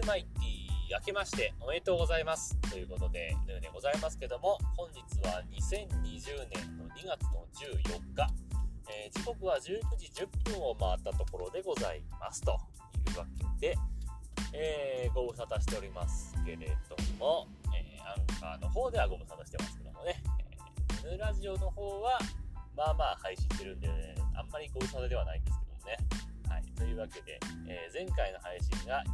ルマイティ明けましておめでとうございます。ということでのようでございますけども本日は2020年の2月の14日、えー、時刻は19時10分を回ったところでございますというわけで、えー、ご無沙汰しておりますけれども、えー、アンカーの方ではご無沙汰してますけどもね、えー、ラジオの方はまあまあ配信してるんで、ね、あんまりご無沙汰ではないんですけどもね。はい、というわけで、えー、前回の配信が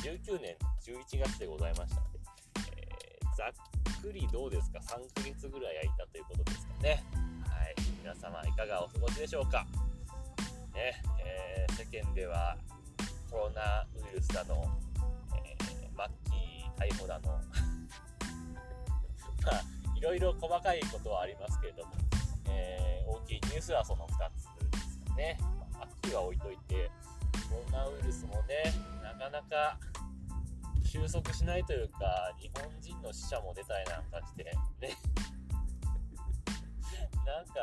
2019年11月でございましたので、えー、ざっくりどうですか、3ヶ月ぐらい空いたということですかね。はい、皆様いかがお過ごしでしょうか？ね、えー、世間ではコロナウイルスだの、えー、マッキー逮捕だの、まあ、いろいろ細かいことはありますけれども、えー、大きいニュースはその2つですかね。秋は置いといて、コロナウイルスもね、なかなか収束しないというか、日本人の死者も出たりなんかして、ね。なんか、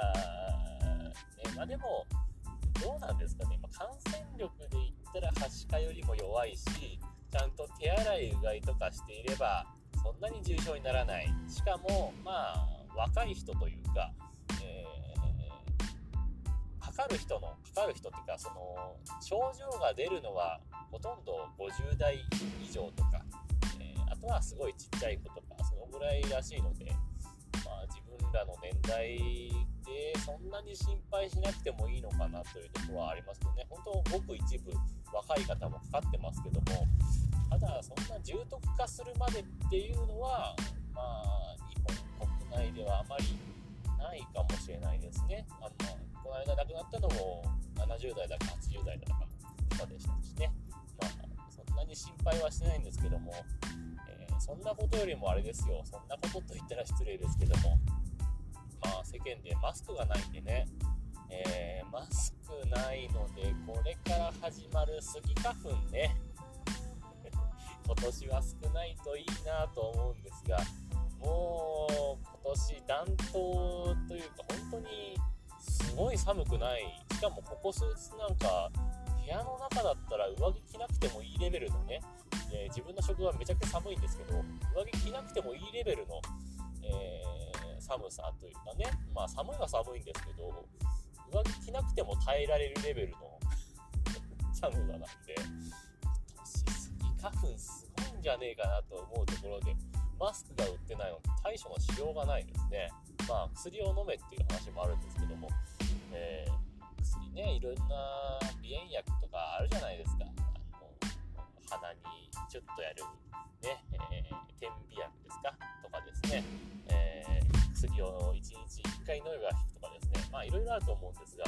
ね、まあでも、どうなんですかね、まあ、感染力で言ったらはしかよりも弱いし、ちゃんと手洗いうがいとかしていれば、そんなに重症にならない。しかも、まあ、若い人というか、かる人のかかる人っていうかその症状が出るのはほとんど50代以上とか、えー、あとはすごいちっちゃい子とかそのぐらいらしいので、まあ、自分らの年代でそんなに心配しなくてもいいのかなというところはありますけどね。本当ごく一部若い方もかかってますけどもただそんな重篤化するまでっていうのはまあ日本国内ではあまりないかもしれないですね。あのこの間亡くなったのも70代だか80代だかの方でしたしね、まあ、そんなに心配はしてないんですけども、えー、そんなことよりもあれですよ、そんなことと言ったら失礼ですけども、まあ、世間でマスクがないんでね、えー、マスクないので、これから始まるスギ花粉ね、今年は少ないといいなと思うんですが、もう今年暖冬、ごい寒くない。しかもここ数日なんか部屋の中だったら上着着なくてもいいレベルのね、えー、自分の職場めちゃくちゃ寒いんですけど上着着なくてもいいレベルの、えー、寒さというかねまあ寒いは寒いんですけど上着着なくても耐えられるレベルの 寒さなんで今年スギ花粉すごいんじゃねえかなと思うところでマスクが売ってないので対処のしようがないですね。まあ薬を飲めっていう話もあるんですけどもえー、薬ね、いろんな鼻炎薬とかあるじゃないですか。あの鼻にちょっとやる、ね、えー、点鼻薬ですか？とかですね、えー、薬を1日1回飲めば効くとかですね、まあいろいろあると思うんですが、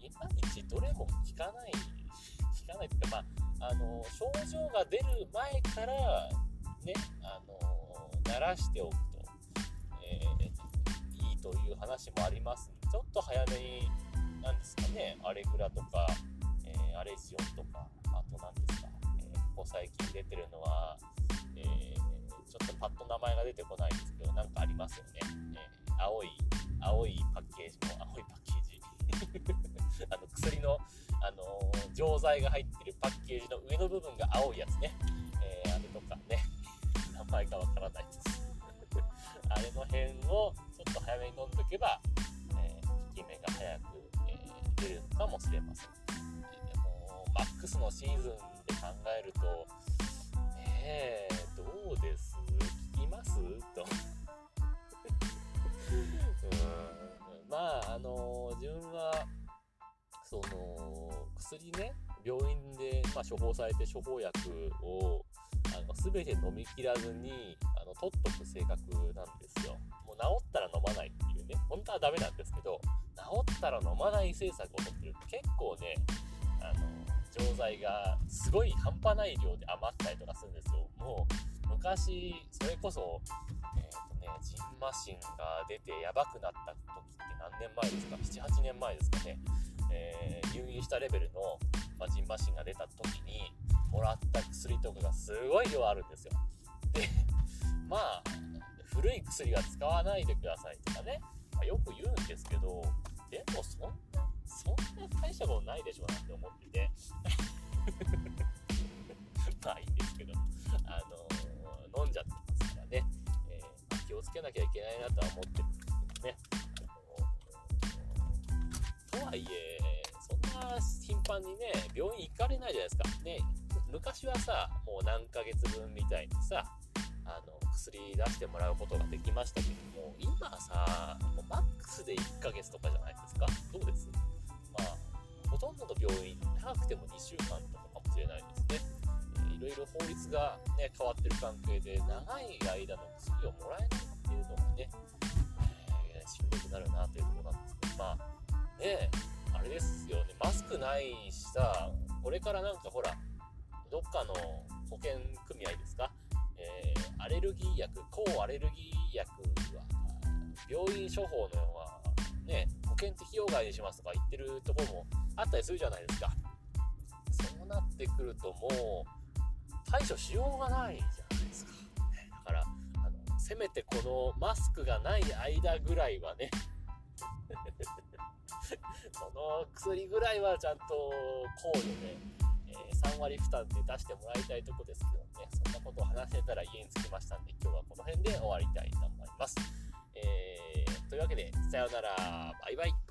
いまいちどれも効かない、効かないっていうか、まあ、あの症状が出る前から、ね、あの慣らしておくと、えー、という話もありますちょっと早めに、なんですかね、アレグラとか、えー、アレジオンとか、あと何ですか、えー、ここ最近出てるのは、えー、ちょっとパッと名前が出てこないんですけど、なんかありますよね。えー、青い、青いパッケージの、青いパッケージ。あの薬の、あの錠剤が入ってるパッケージの上の部分が青いやつね。えあれとかね、名前がわからないです。あれの辺をちょっと早めに飲んどけばえ効、き目が早く、えー、出るのかもしれません。でも、マックスのシーズンで考えると、ねえ、どうです？聞きます？と。うんまあ、あの自分は、その、薬ね、病院で、まあ、処方されて処方薬をあの全て飲み切らずにあの取っとく性格なんですよ。もう治ったら飲まないっていうね、本当はダメなんですけど、治ったら飲まない政策をとってると結構ね、あの、錠剤がすごい半端ない量で余ったりとかするんですよ。もう、昔、それこそ、えっ、ー、とね、ジンマシンが出てやばくなった時って何年前ですか ?7、8年前ですかね。えー、入院したレベルの、まジンマシンが出た時にもらった薬とかがすごい量あるんですよ。で まあ古い薬は使わないでくださいとかね、まあ、よく言うんですけどでもそんなそんな大したことないでしょうなんて思ってて。まあいいんですけど。あのー、飲んじゃってますからね、えー、気をつけなきゃいけないなとは思ってるんですけどね。な頻繁にね、病院行かれないじゃないですか。ね、昔はさ、もう何ヶ月分みたいにさ、あの薬出してもらうことができましたけども、今さ、もうマックスで1ヶ月とかじゃないですか。どうです？まあ、ほとんどの病院、長くても2週間とかかもしれないですね。いろいろ法律が、ね、変わってる関係で、長い間の薬をもらえないっていうのがね、えー、しんどくなるなというところなんですけど、まあ、ねあれマスクないしさ、これからなんかほら、どっかの保険組合ですか、えー、アレルギー薬、抗アレルギー薬は、病院処方のは、ね、保険適用外にしますとか言ってるところもあったりするじゃないですか。そうなってくるともう、対処しようがないじゃないですか。だから、あの、せめてこのマスクがない間ぐらいはね その薬ぐらいはちゃんと考慮で、えー、3割負担で出してもらいたいとこですけどね、そんなことを話せたら家に着きましたんで、今日はこの辺で終わりたいと思います。えー、というわけで、さよなら、バイバイ。